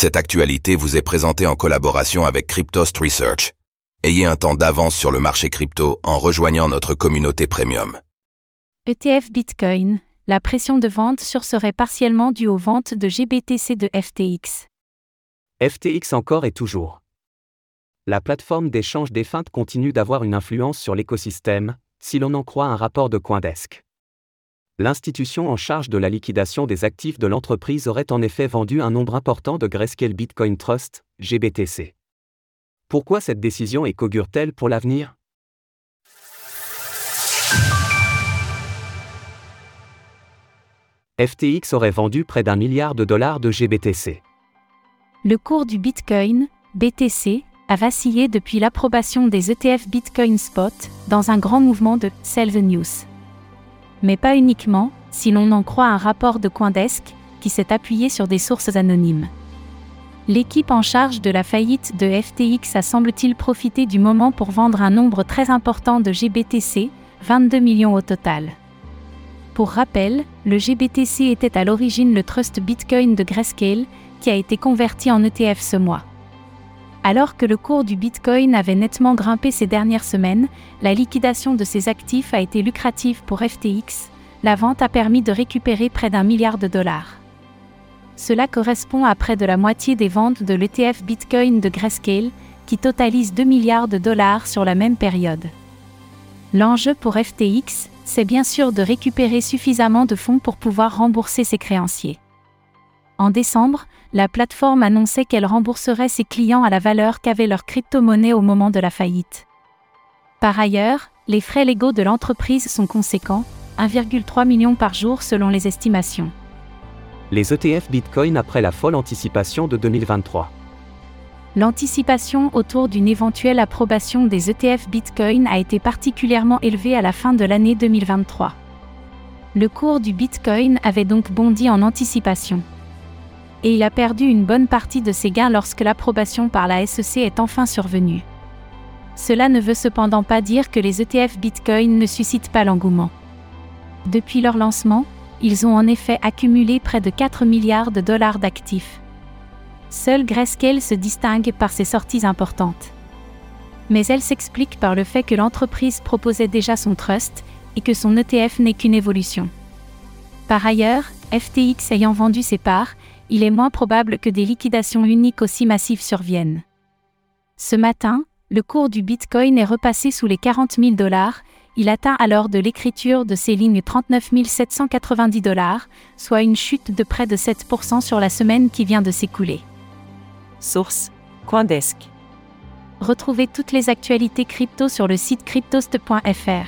Cette actualité vous est présentée en collaboration avec Cryptost Research. Ayez un temps d'avance sur le marché crypto en rejoignant notre communauté premium. ETF Bitcoin, la pression de vente sur serait partiellement due aux ventes de GBTC de FTX. FTX encore et toujours. La plateforme d'échange des feintes continue d'avoir une influence sur l'écosystème, si l'on en croit un rapport de Coindesk l'institution en charge de la liquidation des actifs de l'entreprise aurait en effet vendu un nombre important de Grayscale Bitcoin Trust, GBTC. Pourquoi cette décision est qu'augure-t-elle pour l'avenir? FTX aurait vendu près d'un milliard de dollars de GBTC. Le cours du Bitcoin, BTC, a vacillé depuis l'approbation des ETF Bitcoin Spot, dans un grand mouvement de Sell the News mais pas uniquement, si l'on en croit un rapport de Coindesk, qui s'est appuyé sur des sources anonymes. L'équipe en charge de la faillite de FTX a semble-t-il profité du moment pour vendre un nombre très important de GBTC, 22 millions au total. Pour rappel, le GBTC était à l'origine le trust Bitcoin de Grayscale, qui a été converti en ETF ce mois. Alors que le cours du Bitcoin avait nettement grimpé ces dernières semaines, la liquidation de ses actifs a été lucrative pour FTX, la vente a permis de récupérer près d'un milliard de dollars. Cela correspond à près de la moitié des ventes de l'ETF Bitcoin de Grayscale, qui totalise 2 milliards de dollars sur la même période. L'enjeu pour FTX, c'est bien sûr de récupérer suffisamment de fonds pour pouvoir rembourser ses créanciers. En décembre, la plateforme annonçait qu'elle rembourserait ses clients à la valeur qu'avait leur crypto-monnaie au moment de la faillite. Par ailleurs, les frais légaux de l'entreprise sont conséquents, 1,3 million par jour selon les estimations. Les ETF Bitcoin après la folle anticipation de 2023. L'anticipation autour d'une éventuelle approbation des ETF Bitcoin a été particulièrement élevée à la fin de l'année 2023. Le cours du Bitcoin avait donc bondi en anticipation et il a perdu une bonne partie de ses gains lorsque l'approbation par la SEC est enfin survenue. Cela ne veut cependant pas dire que les ETF Bitcoin ne suscitent pas l'engouement. Depuis leur lancement, ils ont en effet accumulé près de 4 milliards de dollars d'actifs. Seul Grayscale se distingue par ses sorties importantes. Mais elle s'explique par le fait que l'entreprise proposait déjà son trust et que son ETF n'est qu'une évolution. Par ailleurs, FTX ayant vendu ses parts, il est moins probable que des liquidations uniques aussi massives surviennent. Ce matin, le cours du Bitcoin est repassé sous les 40 000 dollars, il atteint alors de l'écriture de ces lignes 39 790 dollars, soit une chute de près de 7% sur la semaine qui vient de s'écouler. Source Coindesk. Retrouvez toutes les actualités crypto sur le site cryptost.fr.